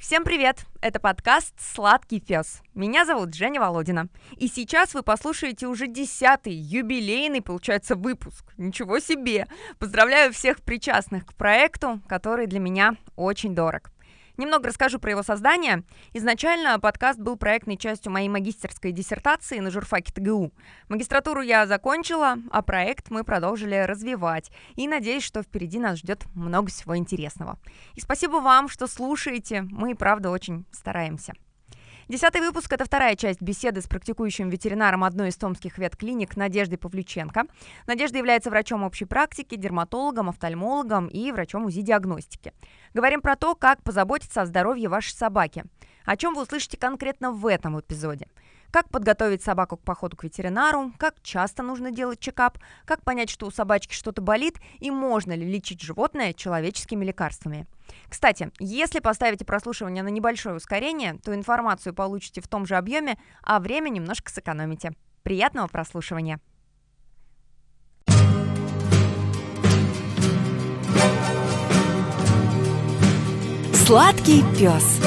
Всем привет! Это подкаст «Сладкий фес». Меня зовут Женя Володина. И сейчас вы послушаете уже десятый, юбилейный, получается, выпуск. Ничего себе! Поздравляю всех причастных к проекту, который для меня очень дорог. Немного расскажу про его создание. Изначально подкаст был проектной частью моей магистерской диссертации на журфаке ТГУ. Магистратуру я закончила, а проект мы продолжили развивать. И надеюсь, что впереди нас ждет много всего интересного. И спасибо вам, что слушаете. Мы, правда, очень стараемся. Десятый выпуск – это вторая часть беседы с практикующим ветеринаром одной из томских ветклиник Надеждой Павлюченко. Надежда является врачом общей практики, дерматологом, офтальмологом и врачом УЗИ-диагностики. Говорим про то, как позаботиться о здоровье вашей собаки. О чем вы услышите конкретно в этом эпизоде – как подготовить собаку к походу к ветеринару, как часто нужно делать чекап, как понять, что у собачки что-то болит и можно ли лечить животное человеческими лекарствами. Кстати, если поставите прослушивание на небольшое ускорение, то информацию получите в том же объеме, а время немножко сэкономите. Приятного прослушивания! Сладкий пес.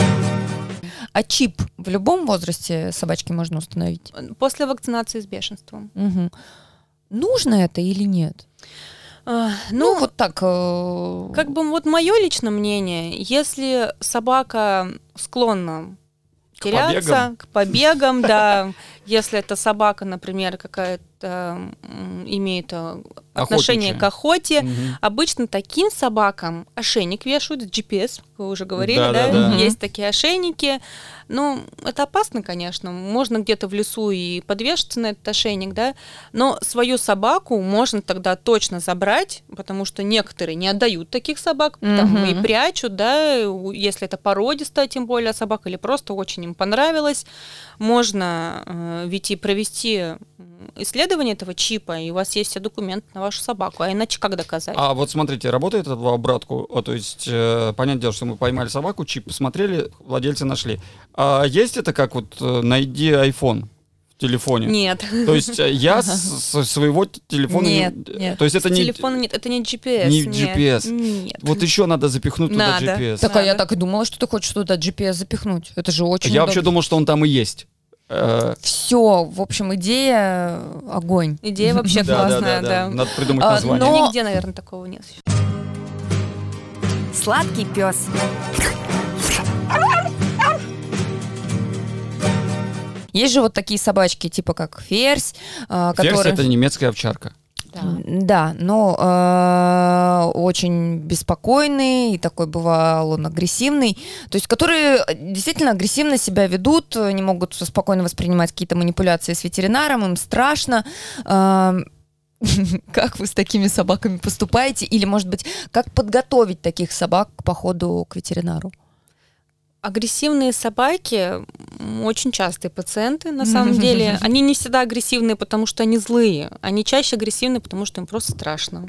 А чип в любом возрасте собачки можно установить? После вакцинации с бешенством. Угу. Нужно это или нет? Uh, ну, ну, вот так. Uh... Как бы вот мое личное мнение, если собака склонна к теряться, побегам. к побегам, да, если эта собака, например, какая-то э, отношение к охоте, угу. обычно таким собакам ошейник вешают, GPS, вы уже говорили, да, да? да, да. есть такие ошейники, ну, это опасно, конечно. Можно где-то в лесу и подвешаться на этот ошейник, да, но свою собаку можно тогда точно забрать, потому что некоторые не отдают таких собак, там и прячут, да, если это породистая, тем более собака, или просто очень им понравилось. Можно э, ведь и провести исследование этого чипа, и у вас есть все документы на вашу собаку, а иначе как доказать? А вот смотрите, работает это в обратку, то есть, э, понятное дело, что мы поймали собаку, чип посмотрели, владельца нашли. А есть это как вот э, найди iPhone? в телефоне. Нет. То есть э, я со своего телефона нет, не... нет. То есть это с не телефона нет, это не GPS. Не нет. GPS. Нет. Вот еще надо запихнуть надо. туда GPS. Так, надо. а я так и думала, что ты хочешь туда GPS запихнуть. Это же очень. Я удобно. вообще думал, что он там и есть. Э, Все, в общем, идея огонь. Идея вообще классная, да. Надо придумать а, название. Но... Нигде, наверное, такого нет. Сладкий пес. Есть же вот такие собачки, типа как ферзь, э, Ферзь которые... это немецкая овчарка. Да, да но э, очень беспокойный и такой бывал он агрессивный, то есть которые действительно агрессивно себя ведут, не могут спокойно воспринимать какие-то манипуляции с ветеринаром, им страшно. Э, как вы с такими собаками поступаете? Или, может быть, как подготовить таких собак к походу к ветеринару? Агрессивные собаки очень частые пациенты, на самом деле. Они не всегда агрессивные, потому что они злые. Они чаще агрессивны, потому что им просто страшно.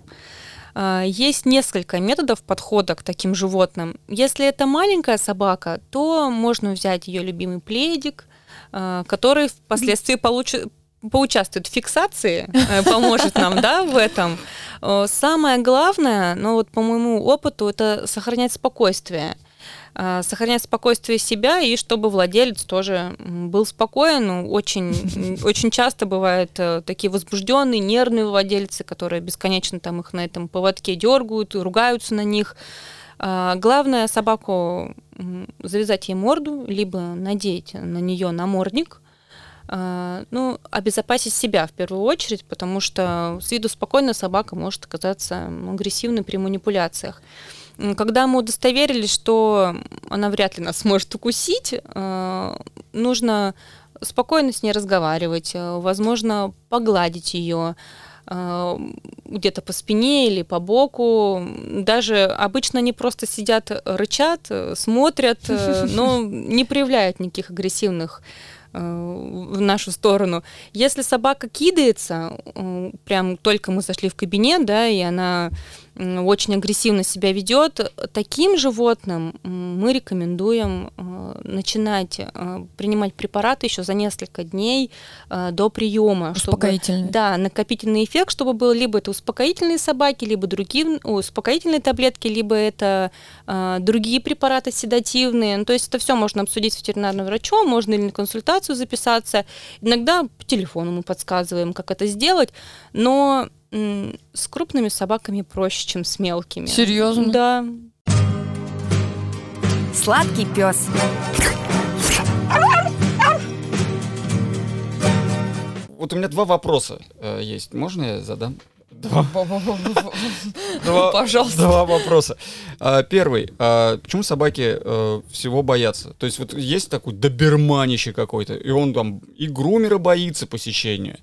А, есть несколько методов подхода к таким животным. Если это маленькая собака, то можно взять ее любимый пледик, а, который впоследствии получит поучаствует в фиксации, э, поможет нам, да, в этом. Самое главное, ну вот по моему опыту, это сохранять спокойствие. А, сохранять спокойствие себя и чтобы владелец тоже был спокоен. Ну, очень, очень часто бывают э, такие возбужденные, нервные владельцы, которые бесконечно там их на этом поводке дергают, ругаются на них. А, главное собаку завязать ей морду, либо надеть на нее намордник, а, ну, обезопасить себя в первую очередь, потому что с виду спокойно собака может оказаться агрессивной при манипуляциях. Когда мы удостоверились, что она вряд ли нас сможет укусить, э, нужно спокойно с ней разговаривать, э, возможно, погладить ее э, где-то по спине или по боку. Даже обычно они просто сидят, рычат, смотрят, но не проявляют никаких агрессивных в нашу сторону. Если собака кидается, прям только мы зашли в кабинет, да, и она очень агрессивно себя ведет, таким животным мы рекомендуем э, начинать э, принимать препараты еще за несколько дней э, до приема, чтобы Успокоительный. да, накопительный эффект, чтобы был либо это успокоительные собаки, либо другие ой, успокоительные таблетки, либо это другие препараты седативные. Ну, то есть это все можно обсудить с ветеринарным врачом, можно или на консультацию записаться. Иногда по телефону мы подсказываем, как это сделать, но с крупными собаками проще, чем с мелкими. Серьезно? Да. Сладкий пес. Вот у меня два вопроса э, есть. Можно я задам? Два, два- Пожалуйста. Два вопроса. А, Первый. а, Почему собаки э, всего боятся? То есть вот есть такой доберманище какой-то, и он там и грумера боится посещения,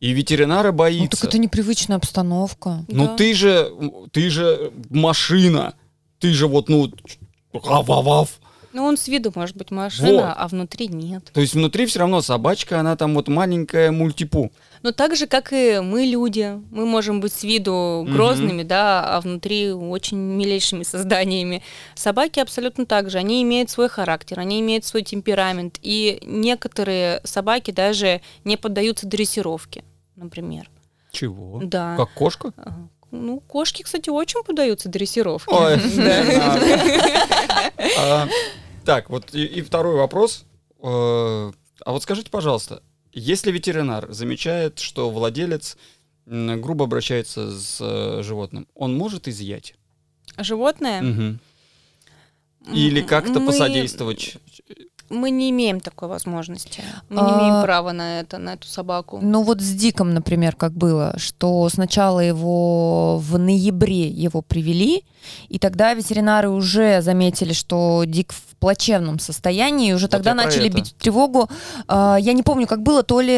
и ветеринара Ну, боится. так это непривычная обстановка. Ну Да. ты же, ты же машина, ты же вот, ну, ав-ав-ав. Ну, он с виду может быть машина, Вот. а внутри нет. То есть внутри все равно собачка, она там вот маленькая мультипу. Но так же, как и мы, люди, мы можем быть с виду грозными, да, а внутри очень милейшими созданиями. Собаки абсолютно так же. Они имеют свой характер, они имеют свой темперамент. И некоторые собаки даже не поддаются дрессировке, например. Чего? Да. Как кошка? Ага. Ну, кошки, кстати, очень поддаются дрессировке. Ой, Да. А, Так, вот и, и второй вопрос. Э, А вот скажите, пожалуйста, если ветеринар замечает, что владелец грубо обращается с э, животным, он может изъять? Животное? Мгм. Или как-то мы- посодействовать? Мы не имеем такой возможности. Мы А, не имеем права на это, на эту собаку. Ну вот с Диком, например, как было, что сначала его в ноябре его привели, и тогда ветеринары уже заметили, что Дик в плачевном состоянии, и уже Вот тогда начали это. бить тревогу. А, Я не помню, как было, то ли,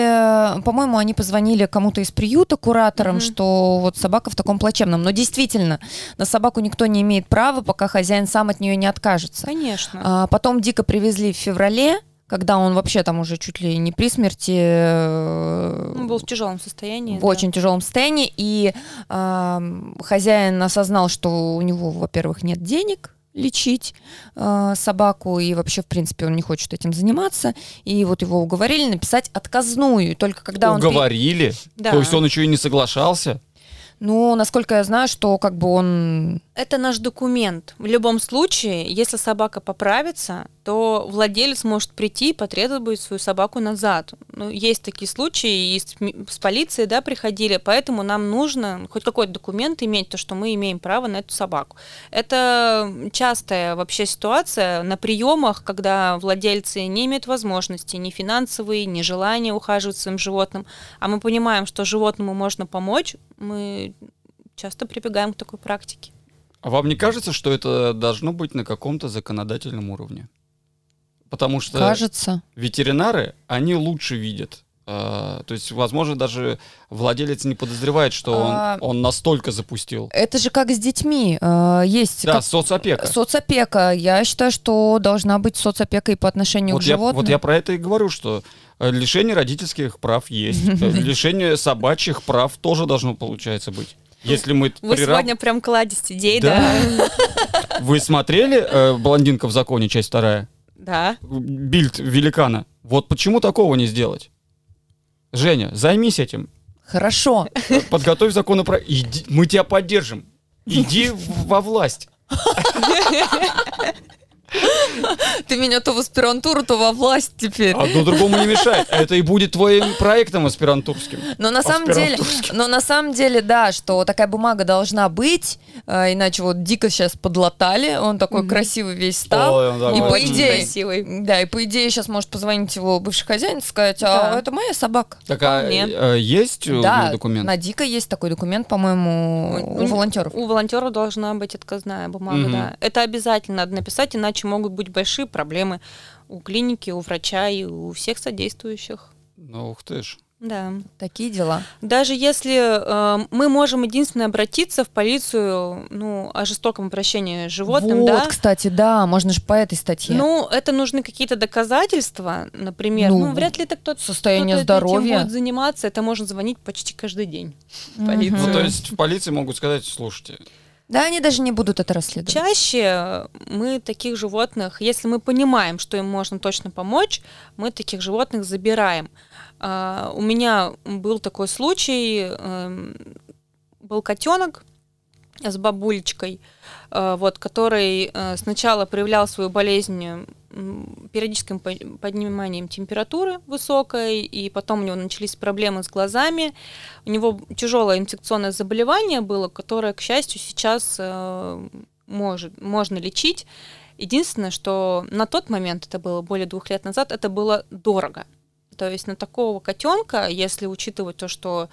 по-моему, они позвонили кому-то из приюта, кураторам, Мгм. что вот собака в таком плачевном. Но действительно, на собаку никто не имеет права, пока хозяин сам от нее не откажется. Конечно. А, потом Дика привезли в феврале, когда он вообще там уже чуть ли не при смерти. э, Он был в тяжелом состоянии. в да. очень тяжелом состоянии, и ам, хозяин осознал, что у него, во-первых, нет денег лечить э, собаку, и вообще, в принципе, он не хочет этим заниматься, и вот его уговорили написать отказную, только когда он... пере- Уговорили? Да. То есть он еще и не соглашался? Ну, насколько я знаю, что как бы он... Это наш документ. В любом случае, если собака поправится, то владелец может прийти и потребовать свою собаку назад. Ну, есть такие случаи, и с, с полицией, да, приходили, поэтому нам нужно хоть какой-то документ иметь, то, что мы имеем право на эту собаку. Это частая вообще ситуация на приемах, когда владельцы не имеют возможности ни финансовые, ни желания ухаживать своим животным, а мы понимаем, что животному можно помочь, мы часто прибегаем к такой практике. А вам не кажется, что это должно быть на каком-то законодательном уровне? Потому что Кажется. ветеринары, они лучше видят. А, то есть, возможно, даже владелец не подозревает, что А, он, он настолько запустил. Это же как с детьми. э, Есть Да, как- соцопека. соцопека. Я считаю, что должна быть соцопека и по отношению Вот к я, животным. вот я про это и говорю, что э, лишение родительских прав есть. Э, Лишение собачьих прав тоже должно, получается, быть. Если мы Вы прирав- сегодня прям кладезь идей, Да. да? Вы смотрели э, «Блондинка в законе», часть вторая? Да. Бильд великана. Вот почему такого не сделать? Женя, займись этим. Хорошо. Подготовь законопроект. Мы тебя поддержим. Иди во власть. Ты меня то в аспирантуру, то во власть теперь. Одно другому не мешает. Это и будет твоим проектом аспирантурским. Но на самом деле, но на самом деле, да, что такая бумага должна быть, э, иначе вот дико сейчас подлатали, он такой Мгм. красивый весь стал. Ой, он такой И по очень- идее- красивый. Да, и по идее сейчас может позвонить его бывший хозяин и сказать, а Да. это моя собака. Так, а э, есть у да, документ? на Дика есть такой документ, по-моему, У- у волонтеров. У волонтера должна быть отказная бумага, Мгм. да. Это обязательно надо написать, иначе могут быть большие проблемы у клиники, у врача и у всех содействующих. Ну, ух ты ж. Да. Такие дела. Даже если э, мы можем единственное обратиться в полицию, ну, о жестоком обращении с животным, вот, да, кстати, да, можно же по этой статье. Ну, это нужны какие-то доказательства, например. Ну, Ну, вряд ли это кто-то состояние кто-то этим здоровья. будет заниматься. Это можно звонить почти каждый день в полицию. Ну, то есть в полиции могут сказать, слушайте, Да, они даже не будут это расследовать. Чаще мы таких животных, если мы понимаем, что им можно точно помочь, мы таких животных забираем. А, у меня был такой случай, эм, был котенок с бабулечкой, э, вот, который э, сначала проявлял свою болезнь периодическим подниманием температуры высокой, и потом у него начались проблемы с глазами. У него тяжелое инфекционное заболевание было, которое, к счастью, сейчас э, может, можно лечить. Единственное, что на тот момент, это было более двух лет назад, это было дорого. То есть на такого котенка, если учитывать то, что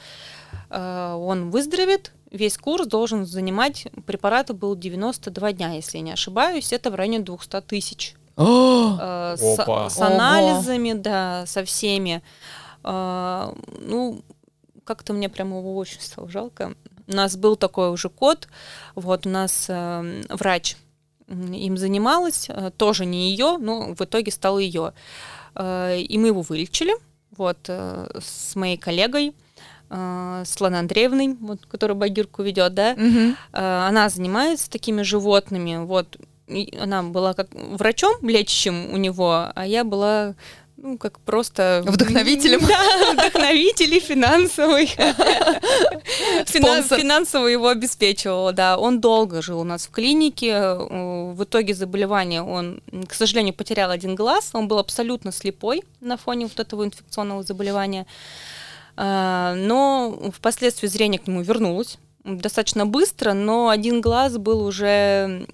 э, он выздоровеет, весь курс должен занимать, препараты был 92 дня, если я не ошибаюсь, это в районе 200 тысяч. э, с, с анализами, да, со всеми. Э, ну, как-то мне прямо его очень стало жалко. У нас был такой уже кот, вот у нас э, врач им занималась, э, тоже не ее, но в итоге стал ее. Э, и мы его вылечили, вот, э, с моей коллегой, э, с Ланой Андреевной, вот, которая багирку ведет, да, угу. она занимается такими животными, вот, она была как врачом лечащим у него, а я была ну, как просто... Вдохновителем? Да, вдохновитель и финансовый. Финансово его обеспечивала, да. Он долго жил у нас в клинике. В итоге заболевания он, к сожалению, потерял один глаз. Он был абсолютно слепой на фоне вот этого инфекционного заболевания. А, но впоследствии зрение к нему вернулось достаточно быстро, но один глаз был уже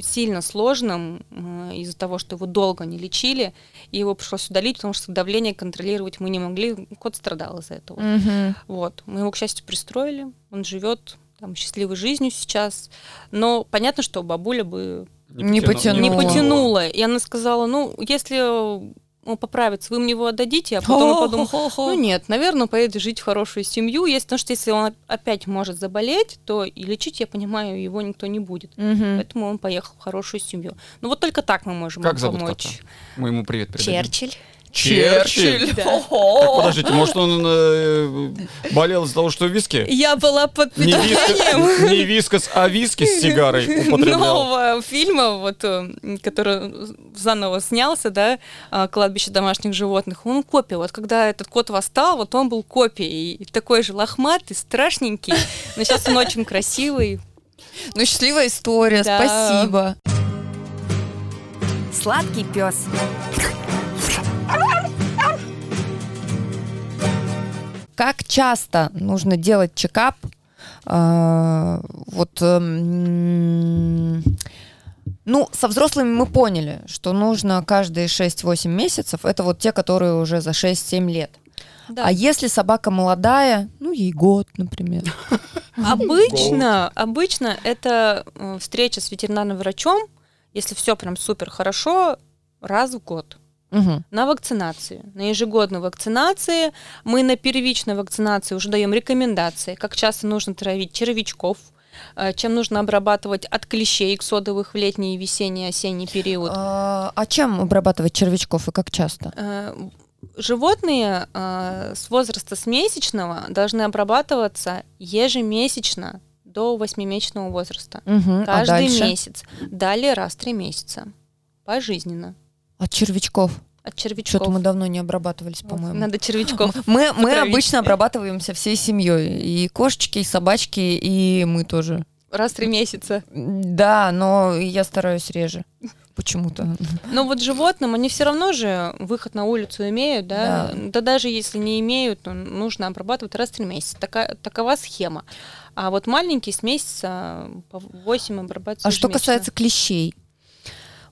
сильно сложным из-за того, что его долго не лечили, и его пришлось удалить, потому что давление контролировать мы не могли. Кот страдал из-за этого. Угу. Вот. Мы его, к счастью, пристроили. Он живет там счастливой жизнью сейчас. Но понятно, что бабуля бы не потянула. Не потянула. И она сказала, ну, если он поправится, вы мне его отдадите, а потом он подумал, ну нет, наверное, он поедет жить в хорошую семью, если, потому что если он опять может заболеть, то и лечить, я понимаю, его никто не будет. Угу. Поэтому он поехал в хорошую семью. Ну вот только так мы можем как ему помочь. Кота? Мы ему привет передадим. Черчилль. Черчилль? Да. Так, подождите, может, он э, болел из-за того, что виски? Я была под не вискас, не вискас, а виски с сигарой употреблял. Нового фильма, вот, э, который заново снялся, да, а, «Кладбище домашних животных», он копия. Вот когда этот кот восстал, вот он был копией. Такой же лохматый, страшненький, но сейчас он очень красивый. Ну, счастливая история, да. спасибо. Сладкий пес. Как часто нужно делать чекап? А, вот, эм, ну, со взрослыми мы поняли, что нужно каждые 6-8 месяцев. Это вот те, которые уже за 6-7 лет. Да. А если собака молодая, ну, ей год, например. Обычно, обычно это э, встреча с ветеринарным врачом, если все прям супер хорошо, раз в год угу. на вакцинации, на ежегодной вакцинации. Мы на первичной вакцинации уже даем рекомендации, как часто нужно травить червячков, э, чем нужно обрабатывать от клещей иксодовых в летний, весенний, осенний период. А, а чем обрабатывать червячков и как часто? Э, животные э, с возраста с месячного должны обрабатываться ежемесячно до восьмимесячного возраста. Угу, Каждый а месяц. Далее раз в три месяца. Пожизненно. От червячков. От червячков. Что-то мы давно не обрабатывались, по-моему. Надо червячков. Мы, мы обычно обрабатываемся всей семьей. И кошечки, и собачки, и мы тоже. Раз в три месяца. Да, но я стараюсь реже почему-то. Но вот животным они все равно же выход на улицу имеют, да? Да, да даже если не имеют, то нужно обрабатывать раз в три месяца. Такая, такова схема. А вот маленькие с месяца по 8 обрабатываются. А что касается клещей?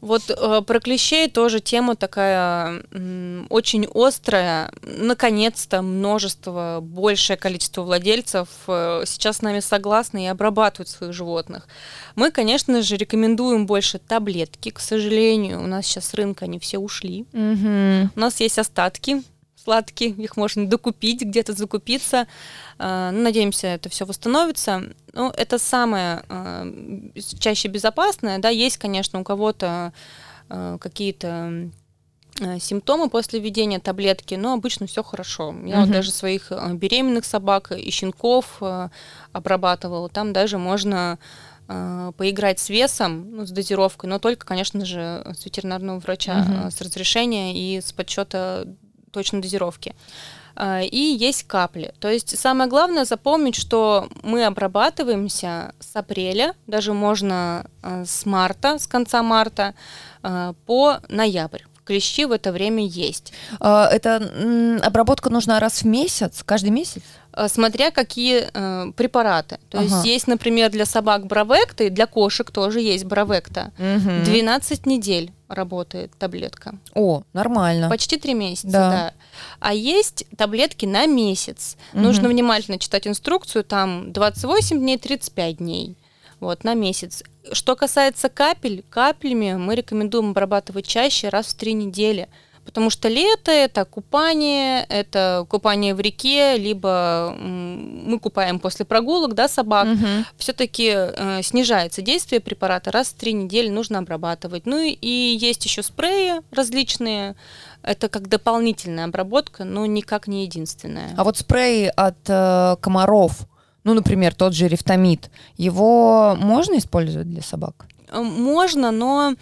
Вот э, про клещей тоже тема такая м, очень острая. Наконец-то множество, большее количество владельцев э, сейчас с нами согласны и обрабатывают своих животных. Мы, конечно же, рекомендуем больше таблетки. К сожалению, у нас сейчас с рынка они все ушли. Угу. У нас есть остатки сладкие, их можно докупить, где-то закупиться. Э, надеемся, это все восстановится. Ну, это самое э, чаще безопасное. Да, есть, конечно, у кого-то э, какие-то симптомы после введения таблетки, но обычно все хорошо. Я вот Мгм. даже своих беременных собак и щенков обрабатывала. Там даже можно поиграть с весом, ну, с дозировкой, но только, конечно же, с ветеринарного врача, э, с разрешения и с подсчета точной дозировки. Э, И есть капли. То есть самое главное запомнить, что мы обрабатываемся с апреля, даже можно э, с марта, с конца марта э, по ноябрь. Клещи в это время есть. А, Это обработка нужна раз в месяц, каждый месяц? Э, Смотря какие э, препараты. То Ага. есть есть, например, для собак бравекта, и для кошек тоже есть бравекта. Мгм. 12 недель работает таблетка. О, нормально. Почти 3 месяца, Да. да. А есть таблетки на месяц. Мгм. Нужно внимательно читать инструкцию, там 28 дней, 35 дней. Вот, на месяц. Что касается капель, каплями мы рекомендуем обрабатывать чаще, раз в три недели. Потому что лето это купание, это купание в реке, либо мы купаем после прогулок, да, собак. Мгм. Все-таки снижается действие препарата, раз в три недели нужно обрабатывать. Ну и- есть еще спреи различные. Это как дополнительная обработка, но никак не единственная. А вот спрей от э, комаров, ну, например, тот же рифтамид, его можно использовать для собак? Э, Можно, но э,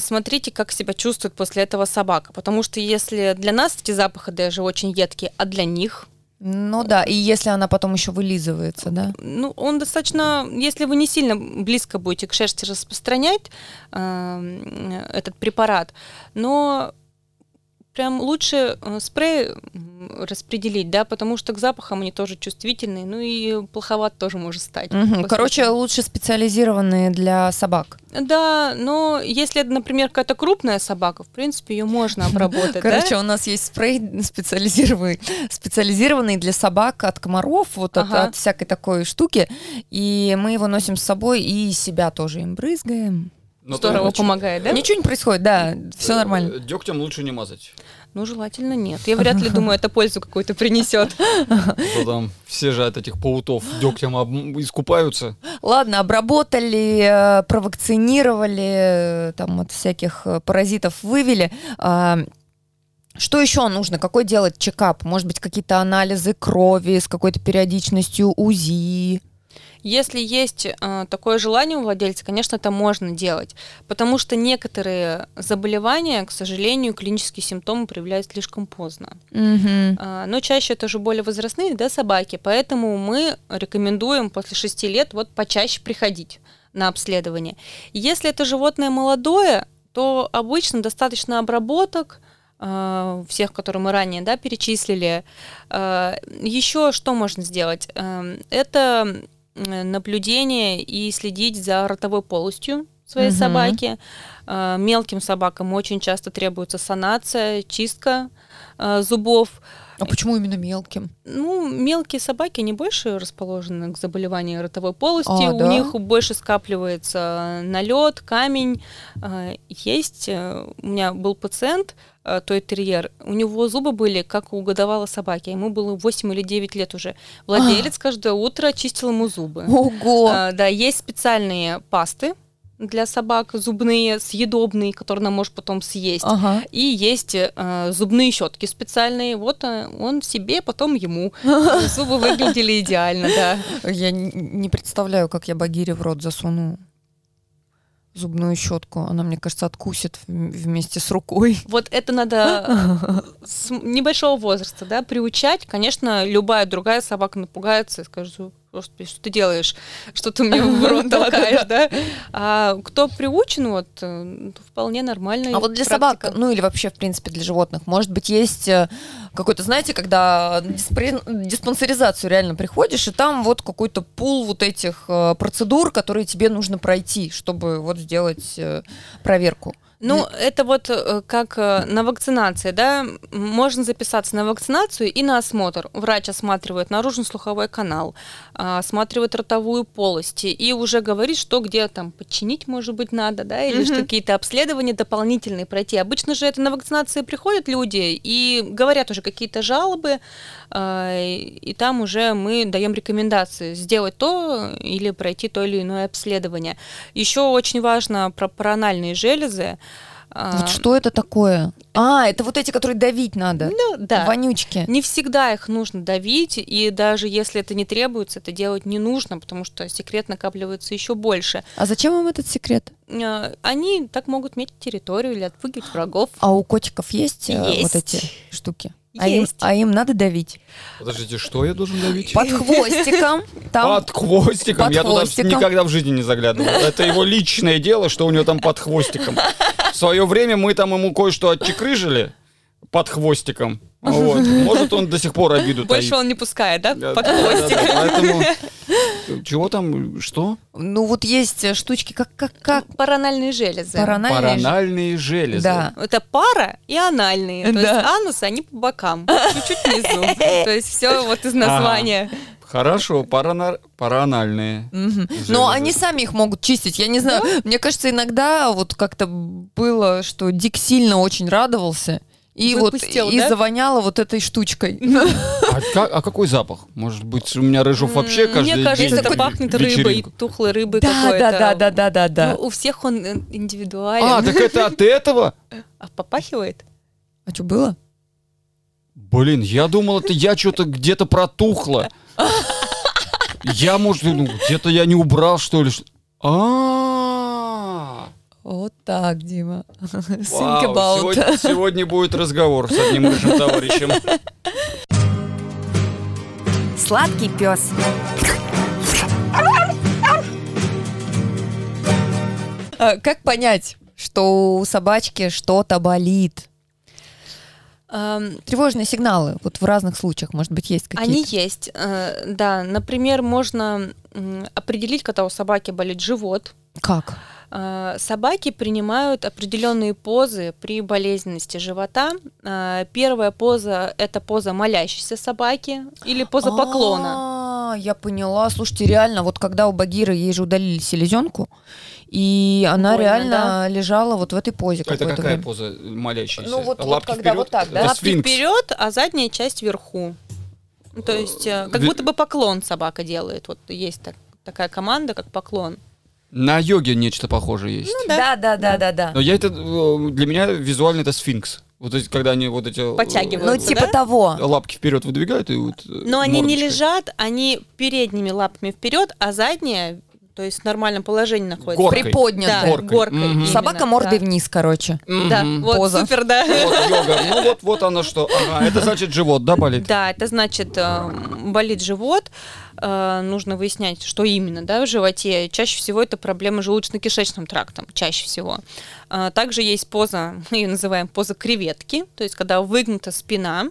смотрите, как себя чувствует после этого собака. Потому что если для нас эти запахи даже очень едкие, а для них, Ну да, и если она потом еще вылизывается, да? ну, он достаточно, если вы не сильно близко будете к шерсти распространять э, этот препарат, но прям лучше э, спрей распределить, да, потому что к запахам они тоже чувствительные, ну и плоховат тоже может стать. После Короче, лучше специализированные для собак. Да, но если например, какая-то крупная собака, в принципе, ее можно обработать, Короче, да? у нас есть спрей специализированный, специализированный для собак от комаров, вот от всякой такой штуки. И мы его носим с собой и себя тоже им брызгаем. Но Здорово ты- помогает, да? Ничего не происходит, да, все э, нормально. Дегтем лучше не мазать. Ну, желательно нет. Я вряд ли думаю, это пользу какую-то принесет. Там все же от этих паутов дегтем об- искупаются. Ладно, обработали, э, провакцинировали, э, там от всяких э, паразитов вывели. А, Что еще нужно? Какой делать чекап? Может быть, какие-то анализы крови с какой-то периодичностью УЗИ? Если есть э, такое желание у владельца, конечно, это можно делать, потому что некоторые заболевания, к сожалению, клинические симптомы проявляют слишком поздно. Мгм. А, Но чаще это уже более возрастные, да, собаки, поэтому мы рекомендуем после 6 лет вот почаще приходить на обследование. Если это животное молодое, то обычно достаточно обработок, а, всех, которые мы ранее да, перечислили. Еще что можно сделать? Эм, Это наблюдение и следить за ротовой полостью своей Мгм. собаки. Э, Мелким собакам очень часто требуется санация, чистка э, зубов. А почему именно мелким? Ну, мелкие собаки, они больше расположены к заболеванию ротовой полости, А, у да? них больше скапливается налет, камень. Э, Есть, э, у меня был пациент, э, той терьер, у него зубы были, как у годовалой собаки, ему было 8 или 9 лет уже. Владелец каждое утро чистил ему зубы. Ого! Э, Да, есть специальные пасты для собак, зубные, съедобные, которые она может потом съесть. Ага. И есть э, зубные щетки специальные. Вот э, он себе, потом ему. Зубы выглядели идеально, да. Я не представляю, как я Багире в рот засуну зубную щетку. Она, мне кажется, откусит вм- вместе с рукой. Вот это надо с небольшого возраста, да, приучать. Конечно, любая другая собака напугается и скажет, Господи, что ты делаешь? Что ты мне в рот толкаешь, да? А кто приучен, вот, э, то вполне нормально. А вот для собак, ну или вообще, в принципе, для животных, может быть, есть э, какой-то, знаете, когда диспансеризацию реально приходишь, и там вот какой-то пул вот этих э, процедур, которые тебе нужно пройти, чтобы вот сделать проверку. Ну, это вот э, как э, на вакцинации, да, можно записаться на вакцинацию и на осмотр. Врач осматривает наружно-слуховой канал, а, осматривает ротовую полость и уже говорит, что где там подчинить, может быть, надо, да, или что Мгм. какие-то обследования дополнительные пройти. Обычно же это на вакцинации приходят люди и говорят уже какие-то жалобы, и и там уже мы даем рекомендации сделать то или пройти то или иное обследование. Еще очень важно про паранальные железы. А, Вот что это такое? А, это вот эти, которые давить надо. Ну, да. Вонючки. Не всегда их нужно давить, и даже если это не требуется, это делать не нужно, потому что секрет накапливается еще больше. А зачем вам этот секрет? А, Они так могут метить территорию или отпугивать врагов. А у котиков есть, э, Есть. вот эти штуки? А им, а им надо давить. Подождите, что я должен давить? Под хвостиком. Там Под хвостиком. Под я туда хвостиком. никогда в жизни не заглядывал. Это его личное дело, что у него там под хвостиком. В свое время мы там ему кое-что отчекрыжили под хвостиком. Вот. Может, он до сих пор обиду Больше таит. он не пускает, да? Да, Под да, да, да, Поэтому... Чего там? Что? Ну вот есть э, штучки, как как как Паранальные железы. паранальные. Паранальные железы. Да. Это пара и анальные. То есть Да. анус, они по бокам, чуть-чуть внизу. То есть все вот из названия. Хорошо, парана- паранальные. Мгм. Железы. Но они сами их могут чистить. Я не знаю. Мне кажется, иногда вот как-то было, что Дик сильно очень радовался. И Выпустил, вот и да? завоняло вот этой штучкой. А, как- а какой запах? Может быть, у меня Рыжов вообще каждый Мне кажется, день это пахнет рыбой, тухлой рыбой Да, какой-то. да, да, да, да, да, да. Ну, у всех он э, индивидуален. А, так это от этого? А попахивает? А что было? Блин, я думал, это я что-то где-то протухло. Я, может, ну, где-то я не убрал, что ли. что- А, Вот так, Дима. Think вау, about. сегодня, сегодня будет разговор с одним рыжим товарищем. Сладкий пес. А, Как понять, что у собачки что-то болит? Тревожные сигналы. Вот в разных случаях, может быть, есть какие-то. Они есть, э, да. Например, можно определить, когда у собаки болит живот. Как? Э, Собаки принимают определенные позы при болезненности живота. Э, Первая поза это поза молящейся собаки или поза поклона. А, я поняла. Слушайте, реально, вот когда у Багиры ей же удалили селезенку, и она Больно, реально лежала вот в этой позе Это какое-то какая время. поза молящаяся? Ну, вот- вот Лапки когда вперед? вот так, да? Это Лапки сфинкс. вперед, а задняя часть вверху. То есть, э, как будто бы поклон собака делает. Вот есть так- такая команда, как поклон. На йоге нечто похожее есть. да. Да, да, да, да, да. Но я это, э, для меня визуально это сфинкс. Вот эти, когда они вот эти... э, Подтягивают. Ну, типа да? того. Лапки вперед выдвигают и вот... э, Но они не лежат, они передними лапами вперед, а задняя, то есть в нормальном положении находится. Горкой. Приподнятая. Да, Горкой. горкой. Мгм. именно, Собака мордой да. вниз, короче. Да, Мгм. вот Поза. супер, да. Вот йога. Ну вот, вот оно что. Ага, это значит живот, да, болит? Да, это значит, э, болит живот, э, нужно выяснять, что именно да, в животе. Чаще всего это проблемы с желудочно-кишечным трактом, чаще всего. Э, Также есть поза, мы ее называем поза креветки, то есть когда выгнута спина.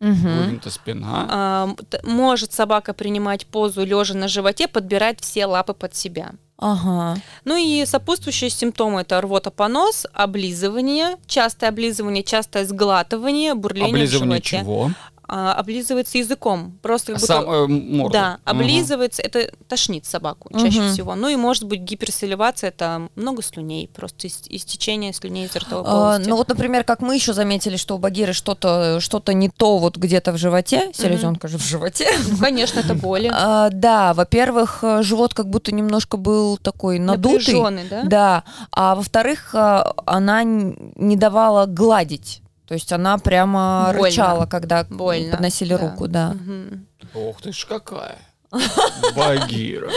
Мгм. Выгнута спина. А, Может собака принимать позу лежа на животе, подбирать все лапы под себя. Ага. Ну и сопутствующие симптомы это рвота, понос, облизывание, частое облизывание, частое сглатывание, бурление в Облизывание животе. чего? А, облизывается языком, просто как будто... Сам, э, морда. Да, облизывается, это тошнит собаку чаще Мгм. всего. Ну и может быть гиперсаливация, это много слюней, просто ис- истечение слюней из ротовой А, полости. ну вот, например, как мы еще заметили, что у Багиры что-то что не то вот где-то в животе, селезенка же в животе. Ну, конечно, это боли. А, да, во-первых, э, живот как будто немножко был такой надутый. Напряжённый, да? Да. А во-вторых, а, она не давала гладить. То есть она прямо Больно. рычала, когда Больно, подносили да. руку, да. Мгм. Ох ты ж какая. Багира.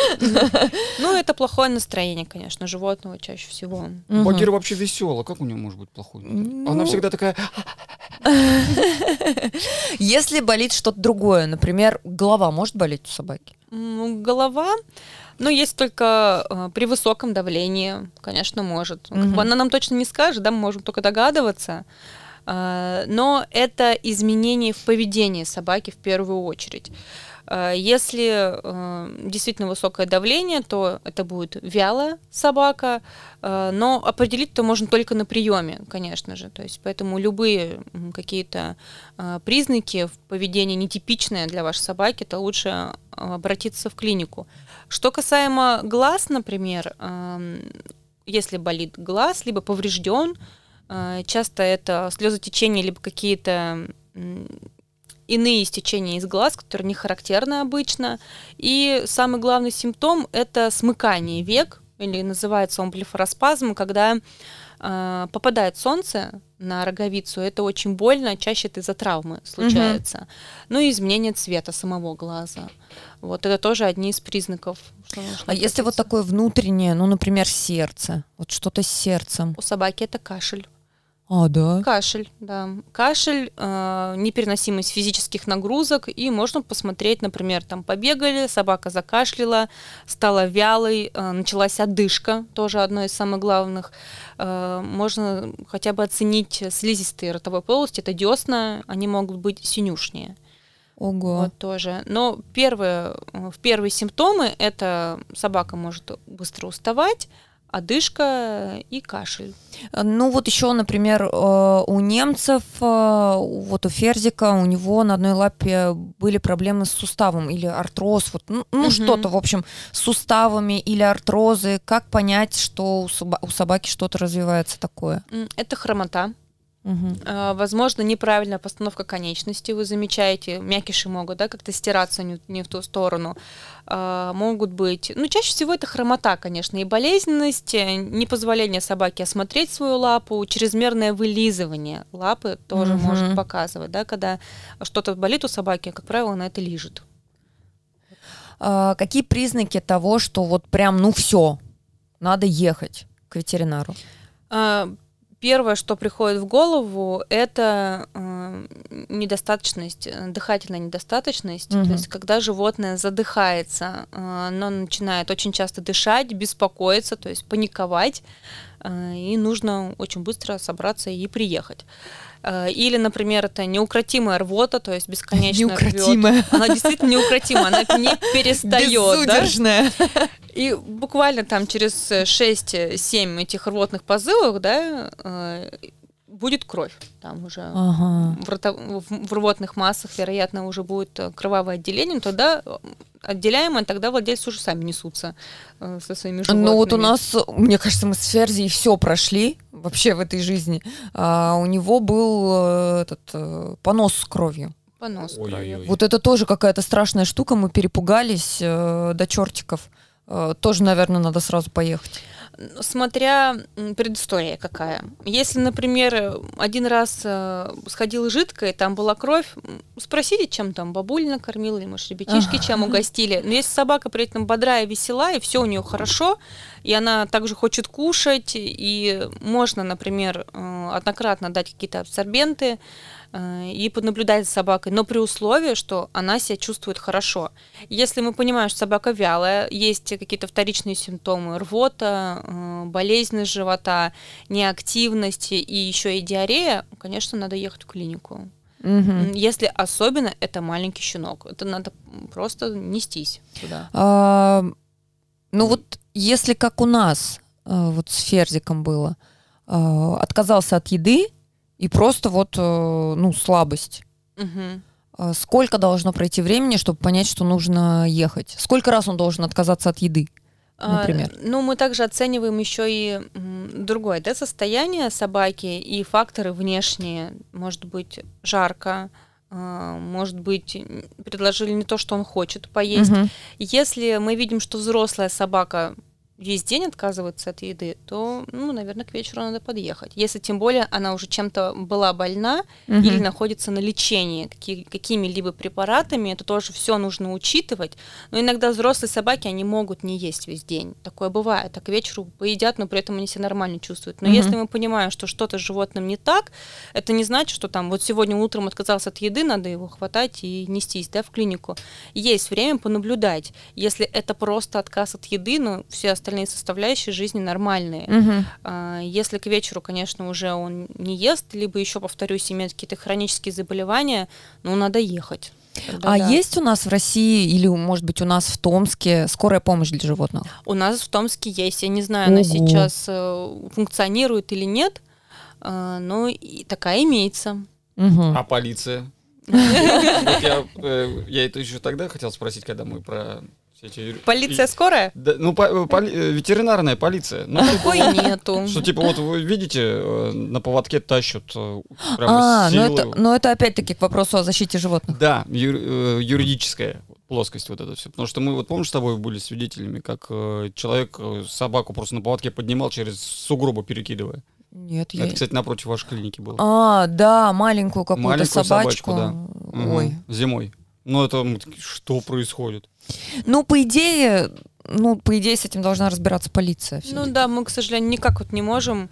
Ну, это плохое настроение, конечно, животного чаще всего. Багира вообще веселая. Как у нее может быть плохой? Ну. Она всегда такая... Если болит что-то другое, например, голова может болеть у собаки? Голова, ну, есть только э, при высоком давлении, конечно, может. Бы она нам точно не скажет, да, мы можем только догадываться. Э, Но это изменение в поведении собаки в первую очередь. Э, Если э, действительно высокое давление, то это будет вялая собака, но определить это можно только на приеме, конечно же. То есть поэтому любые какие-то признаки в поведении нетипичные для вашей собаки, то лучше обратиться в клинику. Что касаемо глаз, например, эм, если болит глаз, либо поврежден, часто это слезотечение, либо какие-то иные истечения из глаз, которые не характерны обычно. И самый главный симптом – это смыкание век, или называется он блефароспазм, когда а, попадает солнце на роговицу, это очень больно, чаще это из-за травмы случается. Ну и изменение цвета самого глаза. Вот это тоже одни из признаков. Что А если вот такое внутреннее, ну, например, сердце, вот что-то с сердцем. У собаки это кашель. А, да? Кашель, да. Кашель, э, непереносимость физических нагрузок, и можно посмотреть, например, там побегали, собака закашляла, стала вялой, э, началась одышка, тоже одно из самых главных. Э, можно хотя бы оценить слизистые ротовой полости, это десна, они могут быть синюшнее. Ого. Вот тоже. Но первые, э, в первые симптомы это собака может быстро уставать, одышка и кашель. Ну вот еще, например, э, у немцев, э, вот у Ферзика, у него на одной лапе были проблемы с суставом или артроз, вот, ну, ну, Мгм. что-то, в общем, с суставами или артрозы. Как понять, что у, соба- у собаки что-то развивается такое? Это хромота. А, Возможно, неправильная постановка конечностей. Вы замечаете, мякиши могут да, как-то стираться не, не в ту сторону. А, Могут быть... Ну, чаще всего это хромота, конечно, и болезненность, э, непозволение собаке осмотреть свою лапу, чрезмерное вылизывание лапы тоже Мгм. может показывать, да, когда что-то болит у собаки, как правило, она это лижет. А, какие признаки того, что вот прям, ну все, надо ехать к ветеринару? Первое, что приходит в голову, это э, недостаточность, э, дыхательная недостаточность. Мгм. То есть, когда животное задыхается, э, оно начинает очень часто дышать, беспокоиться, то есть паниковать, э, и нужно очень быстро собраться и приехать. Э, Или, например, это неукротимая рвота, то есть бесконечно рвёт. Она действительно неукротима, она не перестает. да? И буквально там через 6-7 этих рвотных позывов, да, э, будет кровь. Там уже Ага. в, рото- в- в рвотных массах, вероятно, уже будет э, кровавое отделение, тогда э, отделяемое, тогда владельцы уже сами несутся э, со своими животными. Ну вот у нас, мне кажется, мы с Ферзи все прошли вообще в этой жизни. А, у него был э, этот э, понос с кровью. понос кровью. Ой-ой-ой. Вот это тоже какая-то страшная штука, мы перепугались э, до чертиков. Э, тоже, наверное, надо сразу поехать. Смотря предыстория какая. Если, например, один раз э, сходил жидкое, там была кровь, спросите, чем там бабуль накормила, или, может, ребятишки чем угостили. Но если собака при этом бодрая, весела, и все у нее хорошо, и она также хочет кушать, и можно, например, э, однократно дать какие-то абсорбенты, и понаблюдать за собакой, но при условии, что она себя чувствует хорошо. Если мы понимаем, что собака вялая, есть какие-то вторичные симптомы, рвота, э, болезненность живота, неактивность и еще и диарея, конечно, надо ехать в клинику. М, Если особенно это маленький щенок, это надо просто нестись туда. А, ну вот если как у нас, э, вот с Ферзиком было, э, отказался от еды и просто вот, э, ну, слабость. А Сколько должно пройти времени, чтобы понять, что нужно ехать? Сколько раз он должен отказаться от еды? А, Например? ну, мы также оцениваем еще и другое, да, состояние собаки и факторы внешние. Может быть, жарко, а, может быть, предложили не то, что он хочет поесть. Мгм. Если мы видим, что взрослая собака весь день отказывается от еды, то, ну, наверное, к вечеру надо подъехать. Если тем более она уже чем-то была больна Мгм. или находится на лечении каки- какими-либо препаратами, это тоже все нужно учитывать. Но иногда взрослые собаки, они могут не есть весь день. Такое бывает. Так к вечеру поедят, но при этом они себя нормально чувствуют. Но Мгм. если мы понимаем, что что-то с животным не так, это не значит, что там вот сегодня утром отказался от еды, надо его хватать и нестись да, в клинику. Есть время понаблюдать. Если это просто отказ от еды, но все остальные составляющие жизни нормальные. А, Если к вечеру, конечно, уже он не ест, либо еще, повторюсь, имеет какие-то хронические заболевания, ну, надо ехать. Тогда А да. есть у нас в России или, может быть, у нас в Томске скорая помощь для животных? У нас в Томске есть, я не знаю, она Ого. сейчас э, функционирует или нет, а, но и такая имеется. Мгм. А полиция? Я, э, я это еще тогда хотел спросить, когда мы про эти... Полиция и- скорая? Да, ну, по- э, поли- э, ветеринарная полиция. Ну, Такой нету. Что типа вот вы видите, э, на поводке тащат прямо А, с ну это, но это опять-таки к вопросу о защите животных. Да, ю- юридическая плоскость вот это все. Потому что мы вот помнишь с тобой были свидетелями, как э, человек э, собаку просто на поводке поднимал через сугробы перекидывая. Нет, я... Это, кстати, напротив вашей клиники было. А, да, маленькую какую-то Маленькую собачку. собачку, да. Ой. Зимой. Ну, это что происходит? Ну, по идее, ну, по идее, с этим должна разбираться полиция. Ну да, мы, к сожалению, никак вот не можем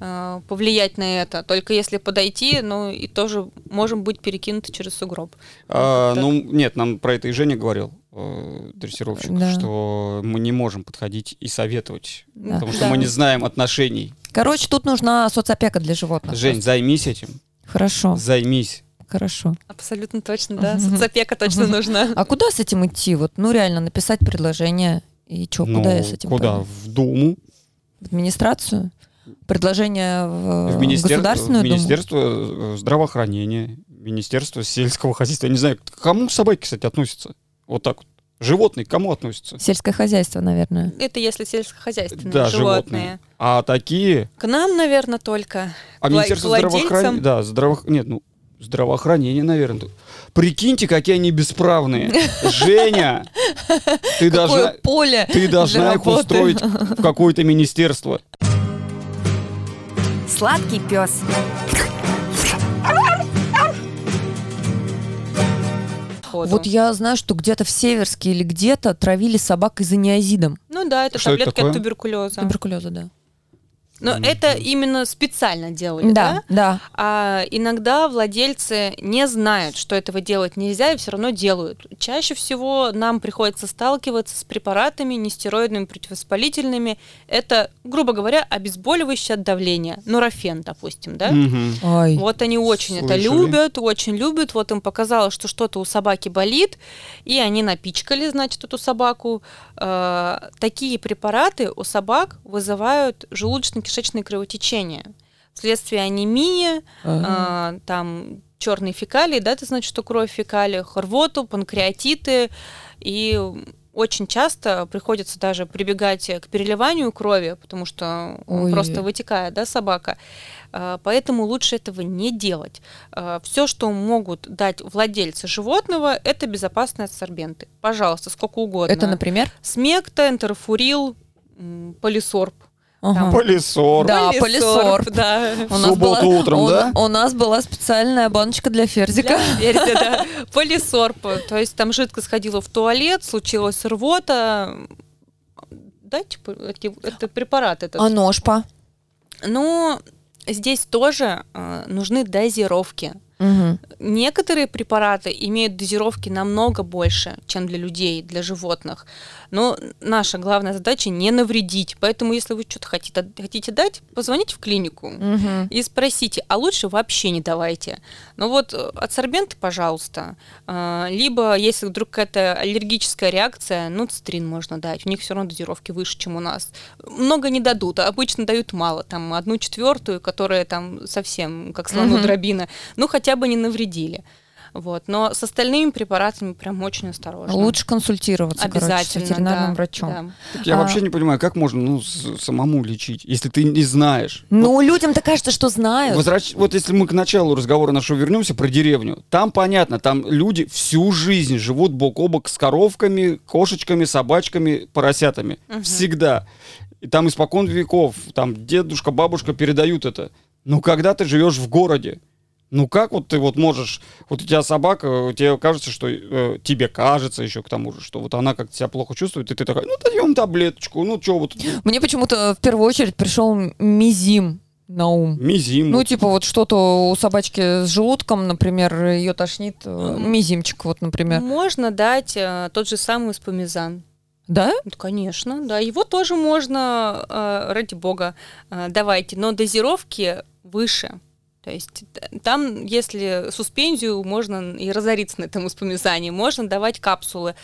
э, повлиять на это. Только если подойти, ну и тоже можем быть перекинуты через сугроб. А, так. ну, нет, нам про это и Женя говорил, э, дрессировщик, Да. что мы не можем подходить и советовать, Да. потому что Да. мы не знаем отношений. Короче, тут нужна соцопека для животных. Жень, займись этим, Хорошо, займись. Хорошо. Абсолютно точно, да. Мгм. Соцопека точно Мгм. нужна. А куда с этим идти? Вот, ну, реально, написать предложение. И что, Ну, куда я с этим Куда? пойду? В Думу, В администрацию? Предложение в, в, министер- Государственную в Думу? Министерство э, здравоохранения, Министерство сельского хозяйства. Я не знаю, к кому собаки, кстати, относятся? Вот так вот. Животные к кому относятся? Сельское хозяйство, наверное. Это если сельскохозяйственные Да, животные. животные. А такие... К нам, наверное, только. А Министерство здравоохранения... Да, здраво... Нет, ну, здравоохранение, наверное. Прикиньте, какие они бесправные. Женя, ты должна, поле ты должна их работы. устроить в какое-то министерство. Сладкий пес. ходу. Вот я знаю, что где-то в Северске или где-то травили собак изониазидом. Ну да, это Что это таблетки такое? от туберкулеза. Туберкулеза, да. Но это именно специально делали, да? Да, да. А иногда владельцы не знают, что этого делать нельзя, и все равно делают. Чаще всего нам приходится сталкиваться с препаратами нестероидными противовоспалительными. Это, грубо говоря, обезболивающее от давления. Нурофен, допустим, да? Мгм. Ой. Вот они очень это Слышали? любят, очень любят. Вот им показалось, что что-то у собаки болит, и они напичкали, значит, эту собаку. Э, такие препараты у собак вызывают желудочно-кишечное кровотечение. Вследствие анемии, Ага. э, там черные фекалии, да, ты знаешь, что кровь в фекалиях, рвоту, панкреатиты, и очень часто приходится даже прибегать к переливанию крови, потому что он Ой. просто вытекает, да, собака. А, Поэтому лучше этого не делать. Все, что могут дать владельцы животного, это безопасные адсорбенты. Пожалуйста, сколько угодно. Это, например? Смекта, энтерофурил, м, полисорб. Ага. Полисор. Да, полисорб. Да. У нас субботу была- утром, у- да? У нас была специальная баночка для ферзика. Для да. Полисорб. То есть там жидкость сходила в туалет, случилась рвота. Дайте п- эти- это препарат этот. А ножпа? Ну, здесь тоже э, нужны дозировки. Мгм. Некоторые препараты имеют дозировки намного больше, чем для людей, для животных. Но наша главная задача не навредить. Поэтому, если вы что-то хотите, хотите дать, позвоните в клинику Мгм. и спросите, а лучше вообще не давайте. Ну вот э, адсорбенты, пожалуйста. А, Либо, если вдруг какая-то аллергическая реакция, ну, цистерин можно дать. У них все равно дозировки выше, чем у нас. Много не дадут, обычно дают мало. Там одну четвертую, которая там совсем как слону дробина. Ну, хотя бы не навредили. Вот. Но с остальными препаратами прям очень осторожно. Лучше консультироваться, короче, с Обязательно, ветеринарным да, врачом. да. Так я А. вообще не понимаю, как можно ну, с- самому лечить, если ты не знаешь. Ну, людям-то кажется, что знают. Возвращ- Вот если мы к началу разговора нашего вернемся про деревню, там понятно, там люди всю жизнь живут бок о бок с коровками, кошечками, собачками, поросятами. Мгм. Всегда. И там испокон веков, там дедушка, бабушка передают это. Но когда ты живешь в городе, ну как вот ты вот можешь, вот у тебя собака, тебе кажется, что э, тебе кажется еще к тому же, что вот она как-то себя плохо чувствует, и ты такая, ну даем таблеточку, ну что вот, Мне почему-то в первую очередь пришел мизим на ум. мизим. Ну, типа вот что-то у собачки с желудком, например, ее тошнит, э, мизимчик вот, например. Можно дать э, тот же самый спомизан. Да? Ну, Конечно, да. Его тоже можно, э, ради бога, э, давайте, но дозировки выше. То есть там, если суспензию, можно и разориться на этом спомизании, можно давать капсулы.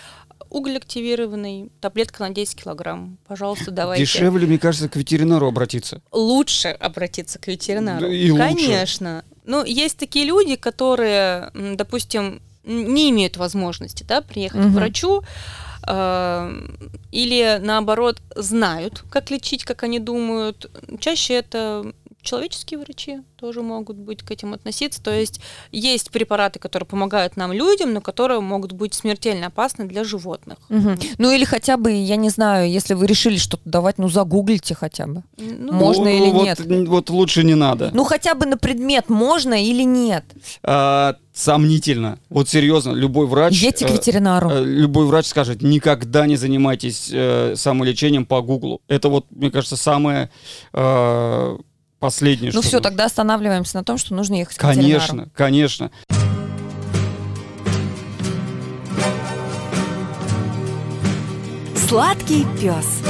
Уголь активированный, таблетка на 10 килограмм. Пожалуйста, давайте. Дешевле, мне кажется, к ветеринару обратиться. Лучше обратиться к ветеринару. Да и лучше. Конечно. Ну, есть такие люди, которые, допустим, не имеют возможности да, приехать Мгм. к врачу, э, или наоборот знают, как лечить, как они думают. Чаще это человеческие врачи тоже могут быть к этим относиться. То есть есть препараты, которые помогают нам людям, но которые могут быть смертельно опасны для животных. Мгм. Ну или хотя бы, я не знаю, если вы решили что-то давать, ну загуглите хотя бы. Ну, Можно Ну, или вот, нет? Вот лучше не надо. Ну хотя бы на предмет можно или нет. А, сомнительно. Вот серьезно, любой врач... Едьте к э, ветеринару. э, Любой врач скажет, никогда не занимайтесь э, самолечением по гуглу. Это вот, мне кажется, самое э, последнее. ну что все, нужно. тогда останавливаемся на том, что нужно ехать к ветеринару. Конечно, конечно. Сладкий пес.